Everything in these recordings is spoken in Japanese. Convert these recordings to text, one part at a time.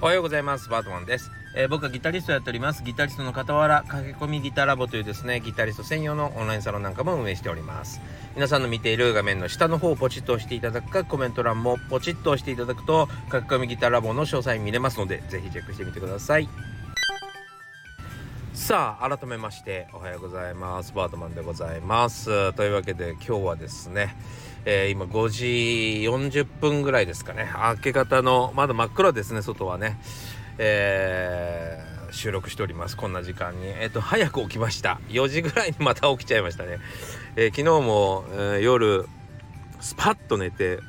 おはようございます。バートマンです、えー僕はギタリストをやっております。ギタリストの傍ら駆け込みギターラボというですねギタリスト専用のオンラインサロンなんかも運営しております。皆さんの見ている画面の下の方をポチッと押していただくかコメント欄もポチッと押していただくと駆け込みギターラボの詳細見れますのでぜひチェックしてみてください。さあ改めましておはようございます。バートマンでございます。というわけで今日はですねえー今5時40分ぐらいですかね。明け方のまだ真っ暗ですね外はね。えー収録しております。こんな時間に。えっ、と早く起きました。4時ぐらいにまた起きちゃいましたね、えー昨日も、え夜スパッと寝て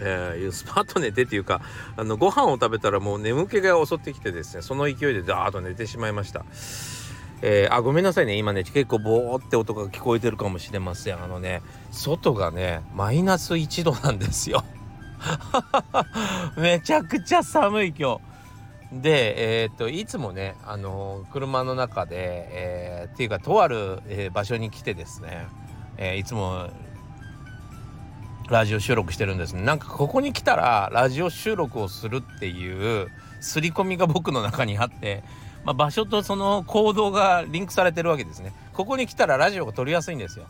えースパッと寝てっていうかあのご飯を食べたらもう眠気が襲ってきてですねその勢いでダーッと寝てしまいました。えーあごめんなさいね。今ね結構ボーって音が聞こえてるかもしれません。あのね外がねマイナス1度なんですよ。めちゃくちゃ寒い今日。でえーっといつもねあの車の中で、えっていうかとある、え場所に来てですね、えいつもラジオ収録してるんですね。なんかここに来たらラジオ収録をするっていう刷り込みが僕の中にあって、まあ、場所とその行動がリンクされてるわけですね。ここに来たらラジオが撮りやすいんですよ。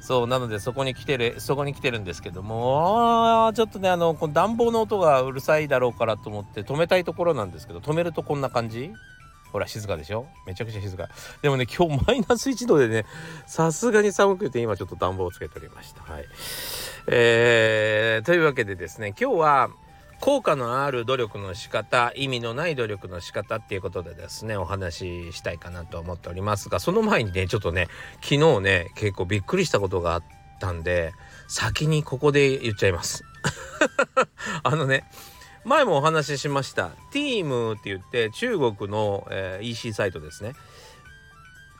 そうなのでそこに来てるそこに来てるんですけどもちょっとねあのこの暖房の音がうるさいだろうからと思って止めたいところなんですけど止めるとこんな感じ？ほら静かでしょ？めちゃくちゃ静か。でもね今日マイナス1度でねさすがに寒くて今ちょっと暖房をつけておりました。はい。えーというわけでですね今日は効果のある努力の仕方意味のない努力の仕方っていうことでですねお話ししたいかなと思っておりますがその前にねちょっとね昨日ね結構びっくりしたことがあったんで先にここで言っちゃいます。あのね前もお話ししました Team って言って中国の、えー EC サイトですね。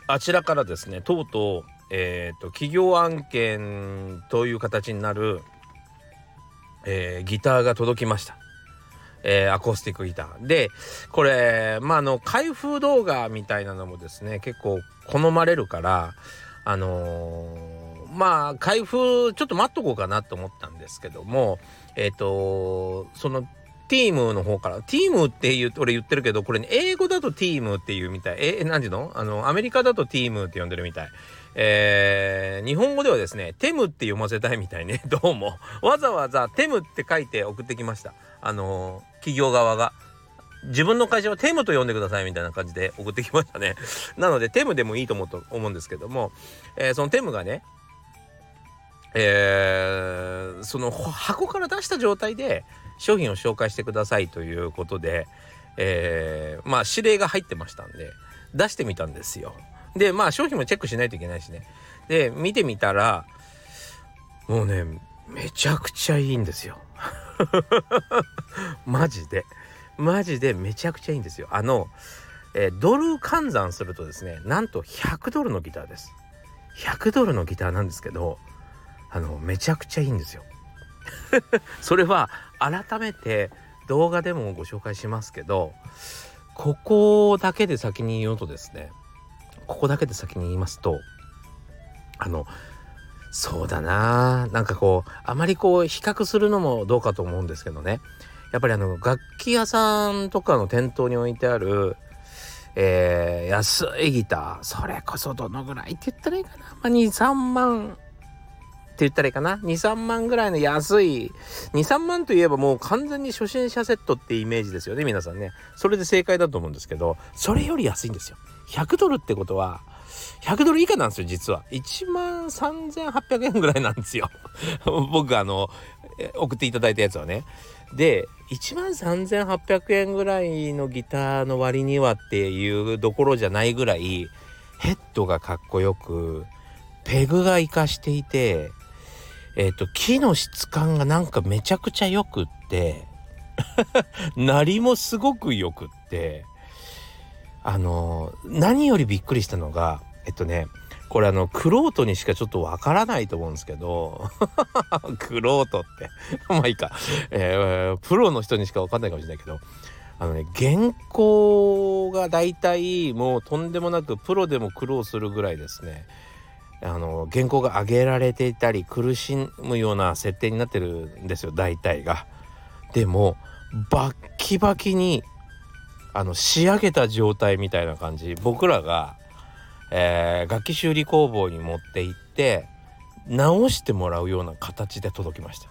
あちらからですねとうとうえーと企業案件という形になる、えーギターが届きました。えーアコースティックギター。でこれまああの開封動画みたいなのもですね結構好まれるからあのーまあ開封ちょっと待っとこうかなと思ったんですけどもえっ、とそのティームの方からティームって言う俺言ってるけどこれ、ね、英語だとティームっていうみたい。え何ていうの？あのアメリカだとティームって呼んでるみたい。えー日本語ではですねテムって読ませたいみたいね。どうも。わざわざテムって書いて送ってきました。あのー企業側が。自分の会社はテムと呼んでくださいみたいな感じで送ってきましたね。なのでテムでもいいと思うと思うんですけども、えーそのテムがねえーその箱から出した状態で商品を紹介してくださいということで、えーまあ指令が入ってましたんで出してみたんですよ。でまあ商品もチェックしないといけないしね。で見てみたらもうねめちゃくちゃいいんですよ。マジでマジでめちゃくちゃいいんですよ。あの、えードル換算するとですねなんと100ドルのギターです。100ドルのギターなんですけどあのめちゃくちゃいいんですよ。それは改めて動画でもご紹介しますけどここだけで先に言うとですねここだけで先に言いますとあのそうだな。なんかこうあまりこう比較するのもどうかと思うんですけどね。やっぱりあの楽器屋さんとかの店頭に置いてあるえー安いギターそれこそどのぐらいって言ったらいいかな、まあ、23万言ったらいいかな？23万ぐらいの安い。23万といえばもう完全に初心者セットってイメージですよね皆さんね。それで正解だと思うんですけどそれより安いんですよ。100ドルってことは100ドル以下なんですよ実は。1万3800円ぐらいなんですよ。僕あの送っていただいたやつはね。で1万3800円ぐらいのギターの割にはっていうどころじゃないぐらいヘッドがかっこよくペグが活かしていてえっ、と木の質感がなんかめちゃくちゃよくって 鳴りもすごくよくってあの何よりびっくりしたのがえっとねこれあのクロートにしかちょっとわからないと思うんですけど クロートって。まあいいか、えープロの人にしかわかんないかもしれないけどあのね原稿がだいたいもうとんでもなくプロでも苦労するぐらいですね。あの原稿が上げられていたり苦しむような設定になってるんですよ大体が。でもバッキバキにあの仕上げた状態みたいな感じ僕らが、えー、楽器修理工房に持って行って直してもらうような形で届きました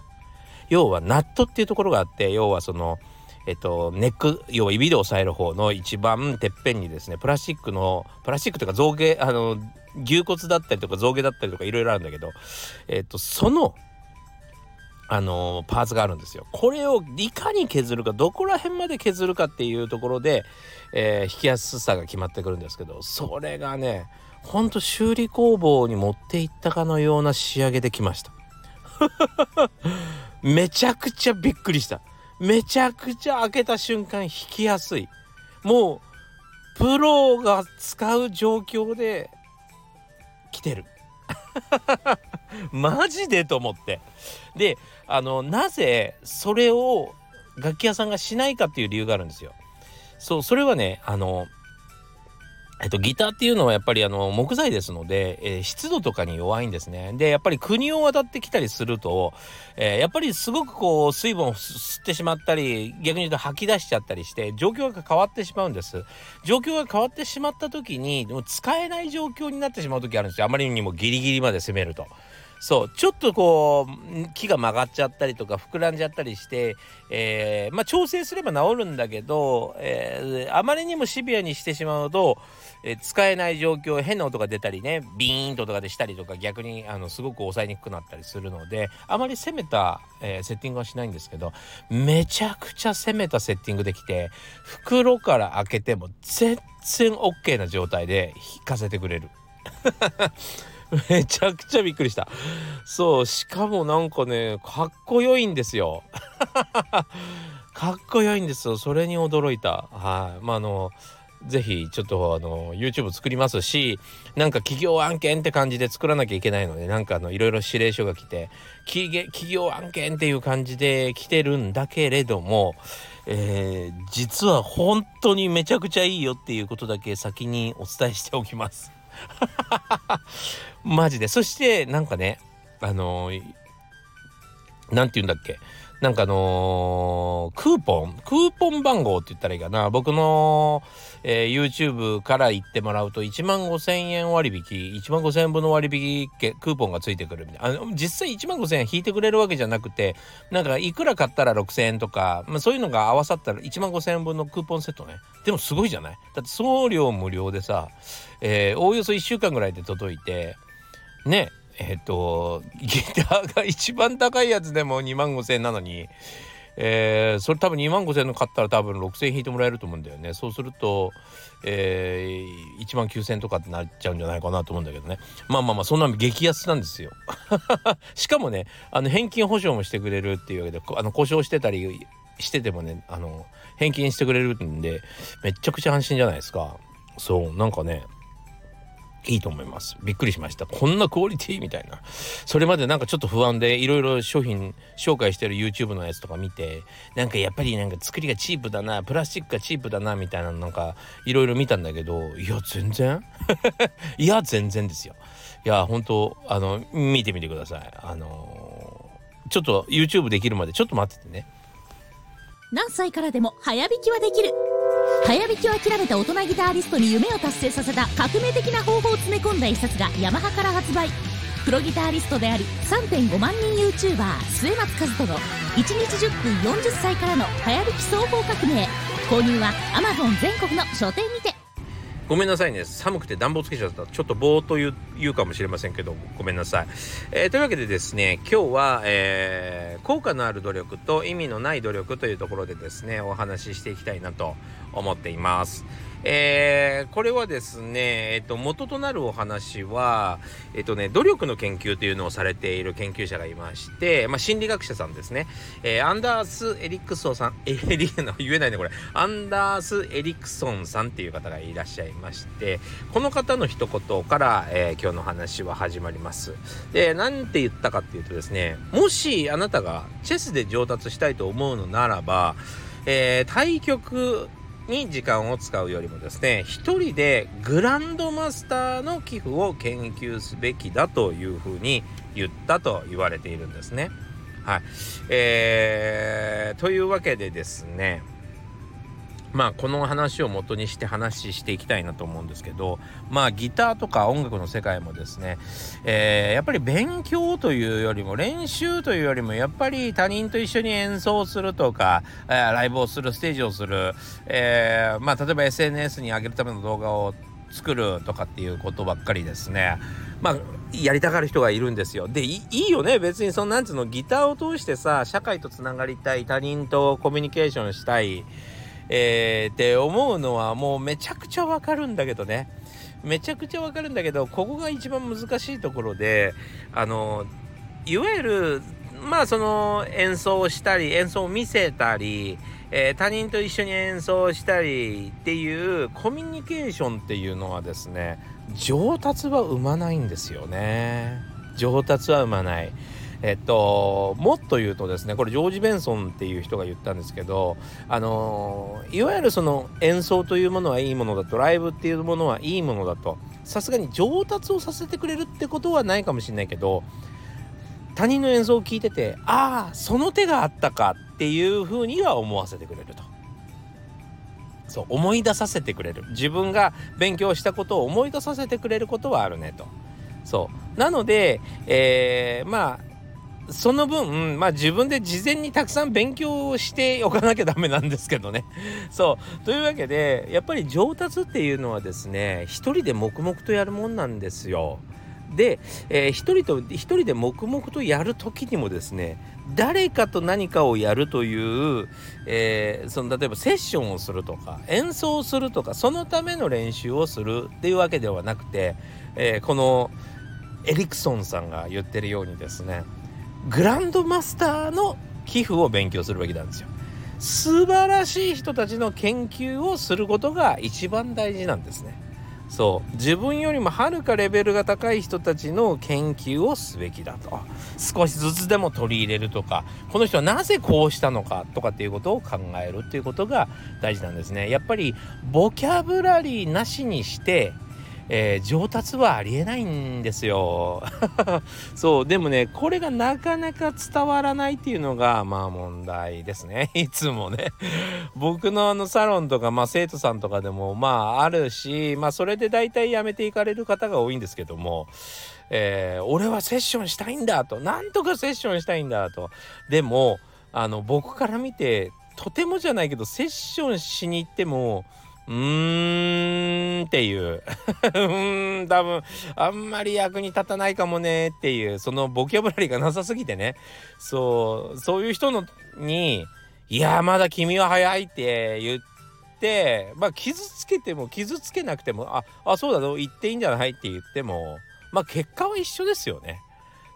要はナットっていうところがあって要はそのえっと、ネック要は指で押さえる方の一番てっぺんにですねプラスチックのプラスチックというか象牙あの牛骨だったりとか象牙だったりとかいろいろあるんだけど、えっと、そのあのパーツがあるんですよ。これをいかに削るかどこら辺まで削るかっていうところで、えー、引きやすさが決まってくるんですけどそれがねほんと修理工房に持っていったかのような仕上げできました。めちゃくちゃびっくりした。めちゃくちゃ開けた瞬間引きやすい。もうプロが使う状況で来てる。マジでと思って。であのなぜそれを楽器屋さんがしないかっていう理由があるんですよ。そうそれはねあのえっと、ギターっていうのはやっぱりあの木材ですので、えー、湿度とかに弱いんですね。でやっぱり国を渡ってきたりすると、えー、やっぱりすごくこう水分を吸ってしまったり逆に言うと吐き出しちゃったりして状況が変わってしまうんです。状況が変わってしまった時にもう使えない状況になってしまう時あるんですよあまりにもギリギリまで攻めると。そうちょっとこう木が曲がっちゃったりとか膨らんじゃったりして、えー、まあ、調整すれば治るんだけど、えー、あまりにもシビアにしてしまうと、えー、使えない状況変な音が出たりねビーンととかでしたりとか逆にあのすごく抑えにくくなったりするのであまり攻めた、えセッティングはしないんですけどめちゃくちゃ攻めたセッティングできて袋から開けても全然 OK な状態で引かせてくれる。めちゃくちゃびっくりした。そう、しかもなんかね、かっこよいんですよ。かっこよいんですよ。それに驚いた。はい。まあ、あの、ぜひちょっとあの YouTube 作りますしなんか企業案件って感じで作らなきゃいけないのでなんかあのいろいろ指令書が来て企業案件っていう感じで来てるんだけれども、えー、実は本当にめちゃくちゃいいよっていうことだけ先にお伝えしておきます。マジで。そして、なんかね、あのー、なんて言うんだっけ。なんかあのー、クーポンクーポン番号って言ったらいいかな。僕の、えー、YouTube から言ってもらうと1万5千円割引1万5千円分の割引クーポンがついてくるみたいな。あの実際1万5千円引いてくれるわけじゃなくてなんかいくら買ったら6千円とか、まあ、そういうのが合わさったら1万5千円分のクーポンセットね。でもすごいじゃない？だって送料無料でさ、えー、おおよそ1週間ぐらいで届いてねえっ、とギターが一番高いやつでも2万5千円なのに、えー、それ多分2万5千円の買ったら多分6千円引いてもらえると思うんだよね。そうすると、えー、1万9千円とかってなっちゃうんじゃないかなと思うんだけどね。まあまあまあそんな激安なんですよ。しかもねあの返金保証もしてくれるっていうわけであの故障してたりしててもねあの返金してくれるんでめちゃくちゃ安心じゃないですか。そうなんかねいいと思います。びっくりしました。こんなクオリティみたいな。それまでなんかちょっと不安でいろいろ商品紹介してる YouTube のやつとか見て、なんかやっぱりなんか作りがチープだな、プラスチックがチープだなみたいななんかいろいろ見たんだけど、いや全然？いや全然ですよ。いや本当あの見てみてください。あのー、ちょっと YouTube できるまでちょっと待っててね。何歳からでも早弾きはできる。早弾きを諦めた大人ギタリストに夢を達成させた革命的な方法を詰め込んだ一冊がヤマハから発売。プロギタリストであり3.5万人 YouTuber 末松和人の1日10分40歳からの早弾き総合革命。購入は Amazon 全国の書店にて。ごめんなさいね。寒くて暖房つけちゃった。ちょっとぼーっと言う言うかもしれませんけど、ごめんなさい。えー、というわけでですね、今日は、えー、効果のある努力と意味のない努力というところでですね、お話ししていきたいなと思っています。えー、これはですね、えっと、元となるお話は、えっとね、努力の研究というのをされている研究者がいまして、まあ、心理学者さんですね。えー、アンダース・エリクソンさん、えリの言えないね、これ。アンダース・エリクソンさんっていう方がいらっしゃいまして、この方の一言から、えー、今日の話は始まります。で、なんて言ったかっていうとですね、もしあなたがチェスで上達したいと思うのならば、えー、対局に時間を使うよりもですね一人でグランドマスターの寄付を研究すべきだというふうに言ったと言われているんですね。はい。えー、というわけでですね、まあこの話を元にして話していきたいなと思うんですけどまあギターとか音楽の世界もですね、えー、やっぱり勉強というよりも練習というよりもやっぱり他人と一緒に演奏するとか、えー、ライブをするステージをする、えー、まあ例えば SNS に上げるための動画を作るとかっていうことばっかりですねまあやりたがる人がいるんですよ。でいいよね別にそのなんつうのギターを通してさ社会とつながりたい他人とコミュニケーションしたい。えー、って思うのはもうめちゃくちゃわかるんだけどねめちゃくちゃわかるんだけどここが一番難しいところであのいわゆるまあその演奏したり演奏を見せたり、えー、他人と一緒に演奏したりっていうコミュニケーションっていうのはですね上達は生まないんですよね上達は生まない。えっと、もっと言うとですねこれジョージ・ベンソンっていう人が言ったんですけどあのいわゆるその演奏というものはいいものだとライブっていうものはいいものだとさすがに上達をさせてくれるってことはないかもしれないけど他人の演奏を聞いててああその手があったかっていうふうには思わせてくれると。そう思い出させてくれる自分が勉強したことを思い出させてくれることはあるねと。そうなので、えー、まあその分、まあ自分で事前にたくさん勉強しておかなきゃダメなんですけどね。そう。というわけで、やっぱり上達っていうのはですね、一人で黙々とやるもんなんですよ。で、えー、一人と一人で黙々とやる時にもですね誰かと何かをやるという、えー、その例えばセッションをするとか演奏をするとかそのための練習をするっていうわけではなくて、えー、このエリクソンさんが言ってるようにですねグランドマスターの寄付を勉強するべきなんですよ。素晴らしい人たちの研究をすることが一番大事なんですね。そう自分よりもはるかレベルが高い人たちの研究をすべきだと少しずつでも取り入れるとかこの人はなぜこうしたのかとかっていうことを考えるっていうことが大事なんですねやっぱりボキャブラリーなしにしてえー、上達はありえないんですよ。そうでもねこれがなかなか伝わらないっていうのがまあ問題ですね いつもね。僕のあのサロンとか、まあ、生徒さんとかでもまああるし、まあ、それで大体やめていかれる方が多いんですけども。えー、俺はセッションしたいんだとなんとかセッションしたいんだとでもあの僕から見てとてもじゃないけどセッションしに行ってもうーんっていううん多分あんまり役に立たないかもねっていうそのボキャブラリーがなさすぎてねそうそういう人のに「いやまだ君は早い」って言ってまあ傷つけても傷つけなくても「ああそうだぞ言っていいんじゃない?」って言ってもまあ結果は一緒ですよね。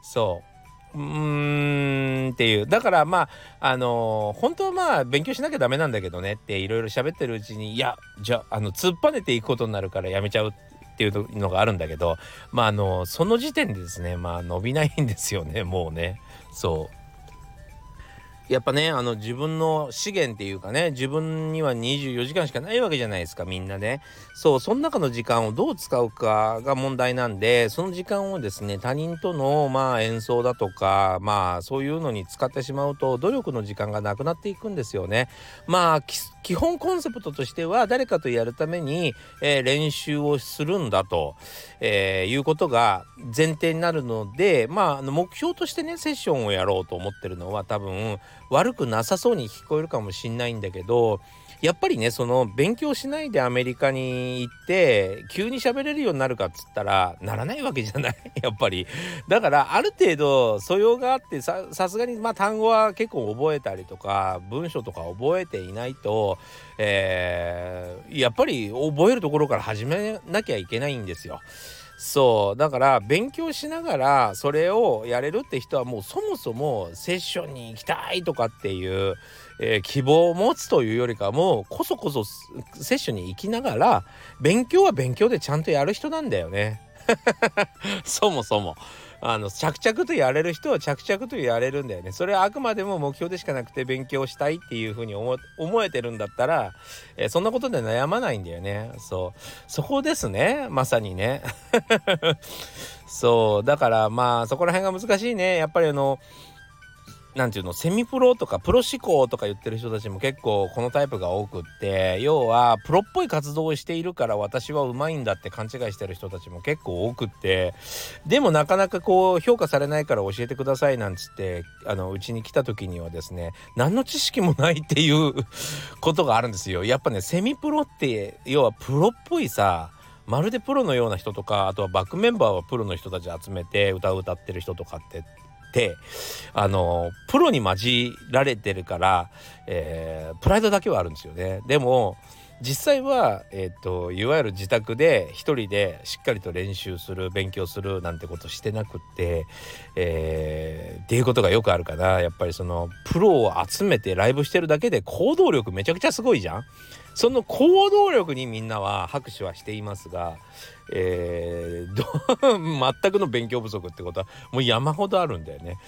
そううーんっていう。だからまああのー、本当はまあ勉強しなきゃダメなんだけどねっていろいろ喋ってるうちにいやじゃああの突っぱねていくことになるからやめちゃうっていうのがあるんだけどまああのその時点でですねまあ伸びないんですよねもうね。そう。やっぱねあの自分の資源っていうかね自分には24時間しかないわけじゃないですかみんなね。そうその中の時間をどう使うかが問題なんでその時間をですね他人とのまあ演奏だとかまあそういうのに使ってしまうと努力の時間がなくなっていくんですよね。まあ基本コンセプトとしては誰かとやるために、えー、練習をするんだと、えー、いうことが前提になるのでまあの目標としてねセッションをやろうと思ってるのは多分悪くなさそうに聞こえるかもしんないんだけどやっぱりねその勉強しないでアメリカに行って急に喋れるようになるかっつったらならないわけじゃない。やっぱり。だからある程度素養があってさすがにまあ単語は結構覚えたりとか文章とか覚えていないと、えー、やっぱり覚えるところから始めなきゃいけないんですよ。そう。だから勉強しながらそれをやれるって人はもうそもそもセッションに行きたいとかっていう、えー、希望を持つというよりかもこそこそセッションに行きながら勉強は勉強でちゃんとやる人なんだよね。そもそも。あの着々とやれる人は着々とやれるんだよね。それはあくまでも目標でしかなくて勉強したいっていうふうに思えてるんだったら、えー、そんなことで悩まないんだよね。そう。そこですね。まさにね。そう。だからまあそこら辺が難しいね。やっぱりあのなんていうのセミプロとかプロ志向とか言ってる人たちも結構このタイプが多くって要はプロっぽい活動をしているから私はうまいんだって勘違いしてる人たちも結構多くってでもなかなかこう評価されないから教えてくださいなんつってあのうちに来た時にはですね何の知識もないっていうことがあるんですよ。やっぱねセミプロって要はプロっぽいさまるでプロのような人とかあとはバックメンバーはプロの人たち集めて歌を歌ってる人とかってってあのプロに混じられてるから、えー、プライドだけはあるんですよね。でも実際は、えーと、いわゆる自宅で一人でしっかりと練習する勉強するなんてことしてなくって、えー、っていうことがよくあるからやっぱりそのプロを集めてライブしてるだけで行動力めちゃくちゃすごいじゃん。その行動力にみんなは拍手はしていますが、えー、全くの勉強不足ってことはもう山ほどあるんだよね。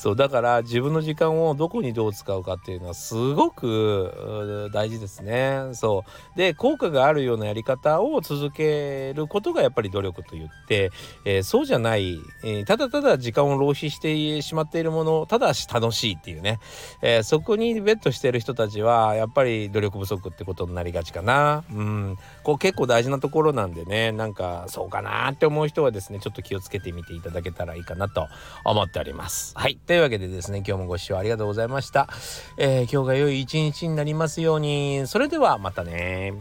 そうだから自分の時間をどこにどう使うかっていうのはすごく大事ですね。そうで効果があるようなやり方を続けることがやっぱり努力と言って、えー、そうじゃない、えー、ただただ時間を浪費してしまっているものただし楽しいっていうね、えー、そこにベットしてる人たちはやっぱり努力不足ってことことになりがちかな。うん、こう結構大事なところなんでねなんかそうかなって思う人はですねちょっと気をつけてみていただけたらいいかなと思っております。はいというわけでですね今日もご視聴ありがとうございました。えー、今日が良い一日になりますようにそれではまたね